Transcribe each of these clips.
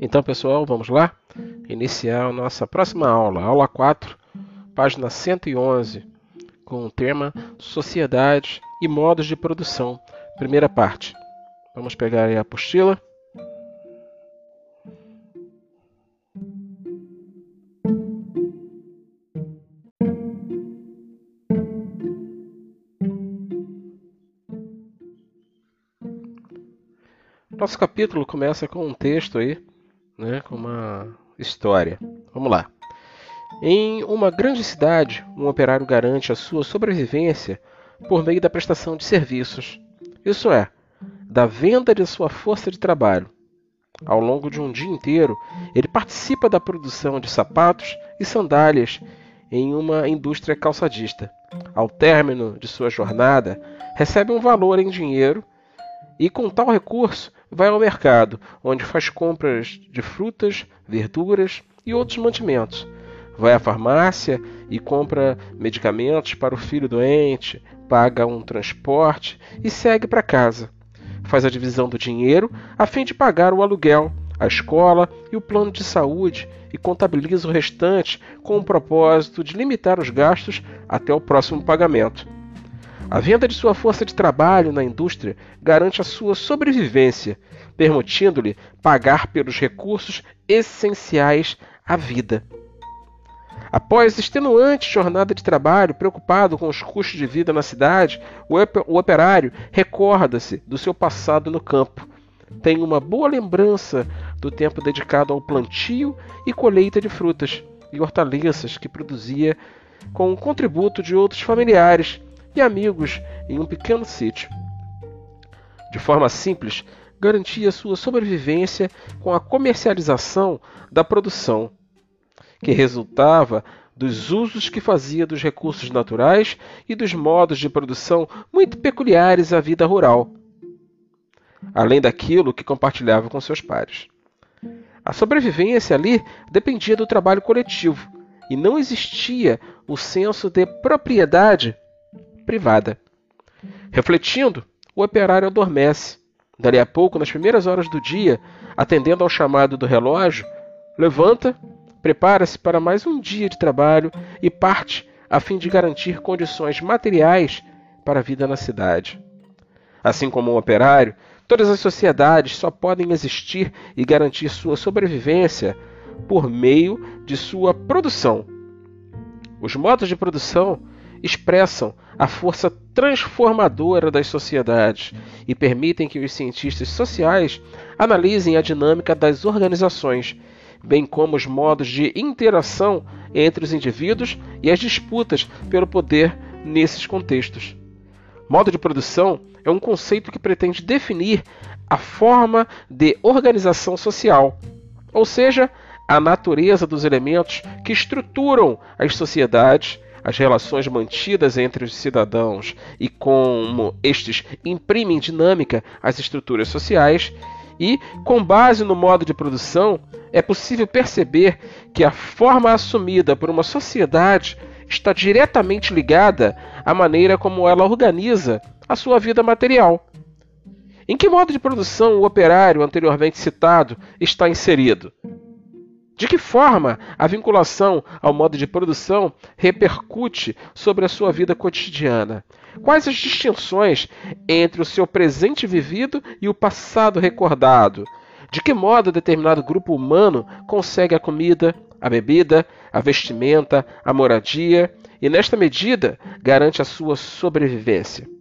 Então, pessoal, vamos lá iniciar a nossa próxima aula, aula 4, página 111, com o tema Sociedade e modos de produção, primeira parte. Vamos pegar a apostila. Nosso capítulo começa com um texto aí, né, com uma história. Vamos lá. Em uma grande cidade, um operário garante a sua sobrevivência por meio da prestação de serviços, isso é, da venda de sua força de trabalho. Ao longo de um dia inteiro, ele participa da produção de sapatos e sandálias em uma indústria calçadista. Ao término de sua jornada, recebe um valor em dinheiro e, com tal recurso, vai ao mercado, onde faz compras de frutas, verduras e outros mantimentos. Vai à farmácia e compra medicamentos para o filho doente, paga um transporte e segue para casa. Faz a divisão do dinheiro a fim de pagar o aluguel, a escola e o plano de saúde e contabiliza o restante com o propósito de limitar os gastos até o próximo pagamento. A venda de sua força de trabalho na indústria garante a sua sobrevivência, permitindo-lhe pagar pelos recursos essenciais à vida. Após extenuante jornada de trabalho, preocupado com os custos de vida na cidade, o operário recorda-se do seu passado no campo. Tem uma boa lembrança do tempo dedicado ao plantio e colheita de frutas e hortaliças que produzia com o contributo de outros familiares e amigos em um pequeno sítio. De forma simples, garantia sua sobrevivência com a comercialização da produção, que resultava dos usos que fazia dos recursos naturais e dos modos de produção muito peculiares à vida rural, além daquilo que compartilhava com seus pares. A sobrevivência ali dependia do trabalho coletivo e não existia o senso de propriedade privada. Refletindo, o operário adormece. Dali a pouco, nas primeiras horas do dia, atendendo ao chamado do relógio, levanta, prepara-se para mais um dia de trabalho e parte a fim de garantir condições materiais para a vida na cidade. Assim como o operário, todas as sociedades só podem existir e garantir sua sobrevivência por meio de sua produção. Os modos de produção expressam a força transformadora das sociedades e permitem que os cientistas sociais analisem a dinâmica das organizações, bem como os modos de interação entre os indivíduos e as disputas pelo poder nesses contextos. Modo de produção é um conceito que pretende definir a forma de organização social, ou seja, a natureza dos elementos que estruturam as sociedades as relações mantidas entre os cidadãos e como estes imprimem dinâmica às estruturas sociais, e, com base no modo de produção, é possível perceber que a forma assumida por uma sociedade está diretamente ligada à maneira como ela organiza a sua vida material. Em que modo de produção o operário anteriormente citado está inserido? De que forma a vinculação ao modo de produção repercute sobre a sua vida cotidiana? Quais as distinções entre o seu presente vivido e o passado recordado? De que modo determinado grupo humano consegue a comida, a bebida, a vestimenta, a moradia e, nesta medida, garante a sua sobrevivência?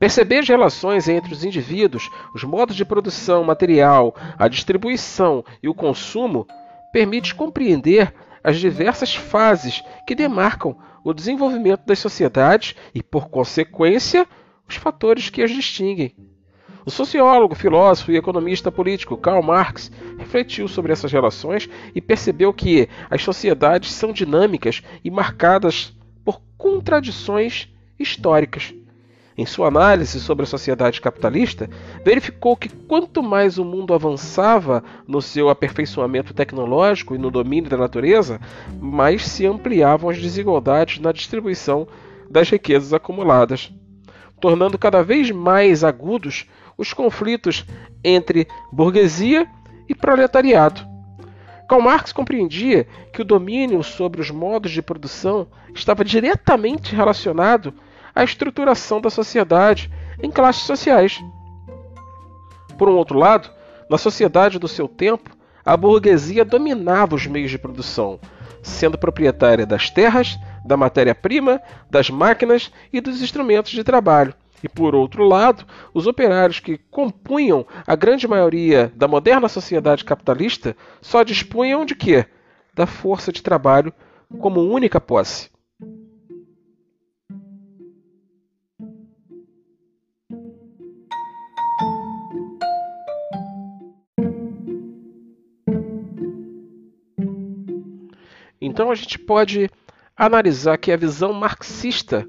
Perceber as relações entre os indivíduos, os modos de produção material, a distribuição e o consumo permite compreender as diversas fases que demarcam o desenvolvimento das sociedades e, por consequência, os fatores que as distinguem. O sociólogo, filósofo e economista político Karl Marx refletiu sobre essas relações e percebeu que as sociedades são dinâmicas e marcadas por contradições históricas. Em sua análise sobre a sociedade capitalista, verificou que quanto mais o mundo avançava no seu aperfeiçoamento tecnológico e no domínio da natureza, mais se ampliavam as desigualdades na distribuição das riquezas acumuladas, tornando cada vez mais agudos os conflitos entre burguesia e proletariado. Karl Marx compreendia que o domínio sobre os modos de produção estava diretamente relacionado à estruturação da sociedade em classes sociais. Por um outro lado, na sociedade do seu tempo, a burguesia dominava os meios de produção, sendo proprietária das terras, da matéria-prima, das máquinas e dos instrumentos de trabalho. E por outro lado, os operários que compunham a grande maioria da moderna sociedade capitalista só dispunham de quê? Da força de trabalho como única posse. Então a gente pode analisar que a visão marxista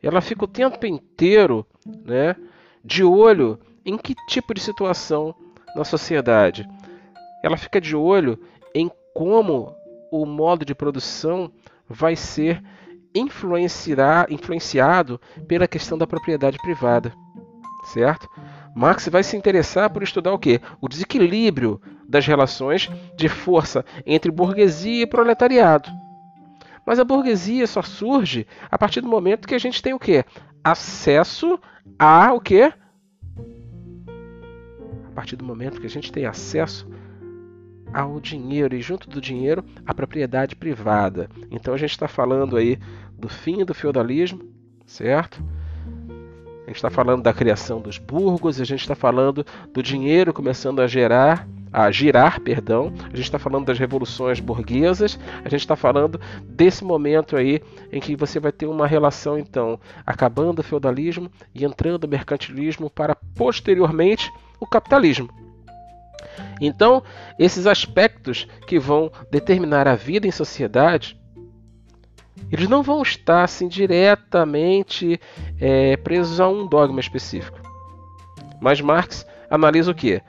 ela fica o tempo inteiro né, de olho em que tipo de situação na sociedade. Ela fica de olho em como o modo de produção vai ser influenciado pela questão da propriedade privada, certo? Marx vai se interessar por estudar o quê? O desequilíbrio das relações de força entre burguesia e proletariado. Mas a burguesia só surge a partir do momento que a gente tem o quê? Acesso a o quê? A partir do momento que a gente tem acesso ao dinheiro e junto do dinheiro a propriedade privada. Então a gente está falando aí do fim do feudalismo, certo? A gente está falando da criação dos burgos, a gente está falando do dinheiro começando a gerar a girar, perdão. A gente está falando das revoluções burguesas. A gente está falando desse momento aí em que você vai ter uma relação então acabando o feudalismo e entrando o mercantilismo para posteriormente o capitalismo. Então, esses aspectos que vão determinar a vida em sociedade, eles não vão estar assim diretamente é, presos a um dogma específico. Mas Marx analisa o que?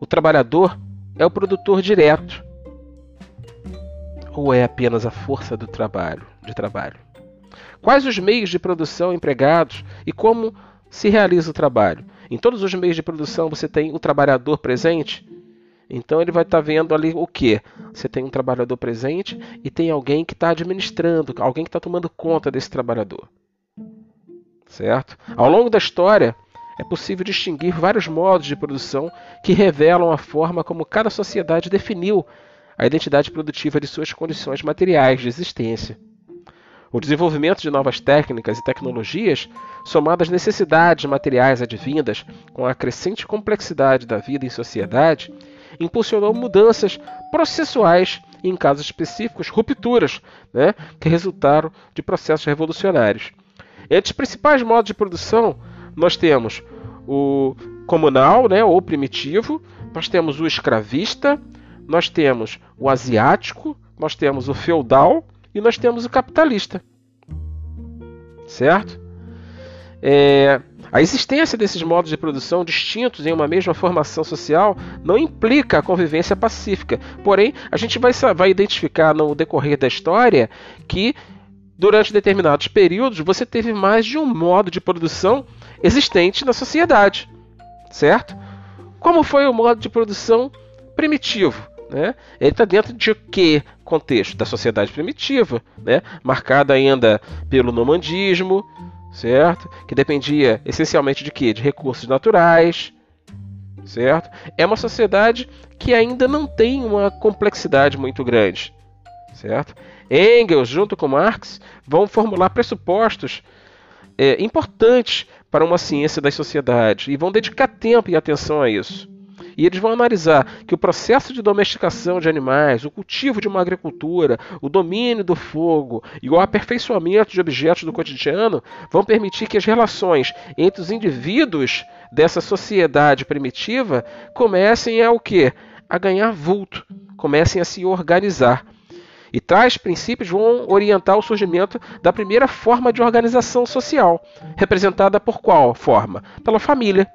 O trabalhador é o produtor direto ou é apenas a força do trabalho, de trabalho? Quais os meios de produção empregados e como se realiza o trabalho? Em todos os meios de produção você tem o trabalhador presente? Então ele vai estar tá vendo ali o que? Você tem um trabalhador presente e tem alguém que está administrando, alguém que está tomando conta desse trabalhador. Certo? Ao longo da história, é possível distinguir vários modos de produção que revelam a forma como cada sociedade definiu a identidade produtiva de suas condições materiais de existência. O desenvolvimento de novas técnicas e tecnologias, somado às necessidades materiais advindas com a crescente complexidade da vida em sociedade, impulsionou mudanças processuais e, em casos específicos, rupturas, né, que resultaram de processos revolucionários. Entre os principais modos de produção nós temos o comunal, né, ou primitivo, nós temos o escravista, nós temos o asiático, nós temos o feudal e nós temos o capitalista. Certo? É, a existência desses modos de produção distintos em uma mesma formação social não implica a convivência pacífica. Porém, a gente vai, vai identificar no decorrer da história que durante determinados períodos você teve mais de um modo de produção existente na sociedade, certo? Como foi o modo de produção primitivo? Né? Ele está dentro de que contexto? Da sociedade primitiva, né? marcada ainda pelo nomandismo, certo? Que dependia essencialmente de quê? De recursos naturais, certo? É uma sociedade que ainda não tem uma complexidade muito grande, certo? Engels, junto com Marx, vão formular pressupostos é, importantes para uma ciência das sociedades e vão dedicar tempo e atenção a isso. E eles vão analisar que o processo de domesticação de animais, o cultivo de uma agricultura, o domínio do fogo e o aperfeiçoamento de objetos do cotidiano vão permitir que as relações entre os indivíduos dessa sociedade primitiva comecem a o quê? A ganhar vulto, comecem a se organizar. E tais princípios vão orientar o surgimento da primeira forma de organização social, representada por qual forma? Pela família.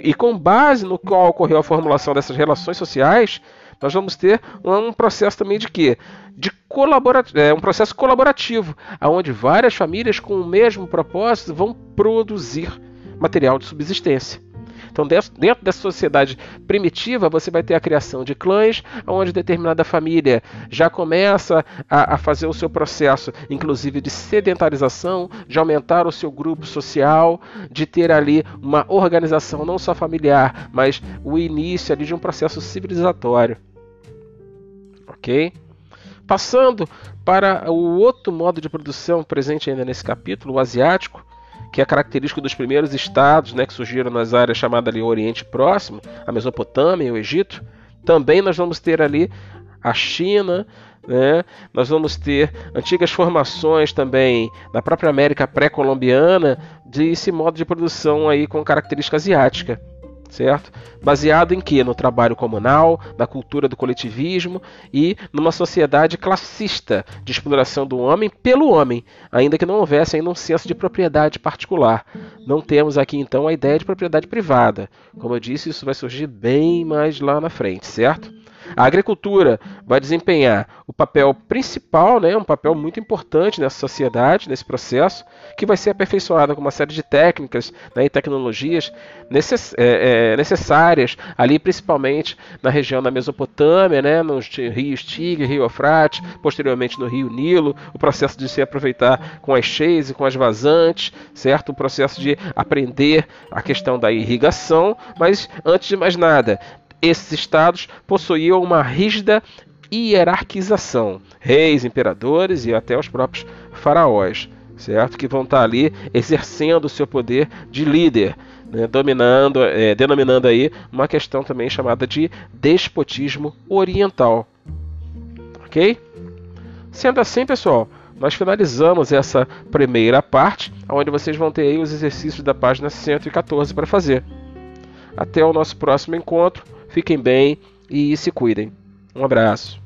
E com base no qual ocorreu a formulação dessas relações sociais, nós vamos ter um processo também de quê? De colabora é, um processo colaborativo, onde várias famílias com o mesmo propósito vão produzir material de subsistência. Então, dentro dessa sociedade primitiva, você vai ter a criação de clãs, onde determinada família já começa a, a fazer o seu processo, inclusive de sedentarização, de aumentar o seu grupo social, de ter ali uma organização não só familiar, mas o início ali de um processo civilizatório. Ok? Passando para o outro modo de produção presente ainda nesse capítulo, o asiático, que é característico dos primeiros estados né, que surgiram nas áreas chamadas ali Oriente Próximo, a Mesopotâmia e o Egito. Também nós vamos ter ali a China, né? nós vamos ter antigas formações também da própria América pré-colombiana desse modo de produção aí com característica asiática certo? Baseado em que? No trabalho comunal, na cultura do coletivismo e numa sociedade classista de exploração do homem pelo homem, ainda que não houvesse ainda um senso de propriedade particular. Não temos aqui então a ideia de propriedade privada. Como eu disse, isso vai surgir bem mais lá na frente, certo? A agricultura vai desempenhar o papel principal, né, um papel muito importante nessa sociedade, nesse processo, que vai ser aperfeiçoada com uma série de técnicas né, e tecnologias necess é, é, necessárias, ali principalmente na região da Mesopotâmia, né, nos rios Tigre, Rio Eufrates, posteriormente no Rio Nilo, o processo de se aproveitar com as cheias e com as vazantes, certo? O processo de aprender a questão da irrigação, mas antes de mais nada, esses estados possuíam uma rígida hierarquização, reis, imperadores e até os próprios faraós, certo? Que vão estar ali exercendo o seu poder de líder, né? dominando, é, denominando aí uma questão também chamada de despotismo oriental, ok? Sendo assim, pessoal, nós finalizamos essa primeira parte, onde vocês vão ter aí os exercícios da página 114 para fazer. Até o nosso próximo encontro. Fiquem bem e se cuidem. Um abraço.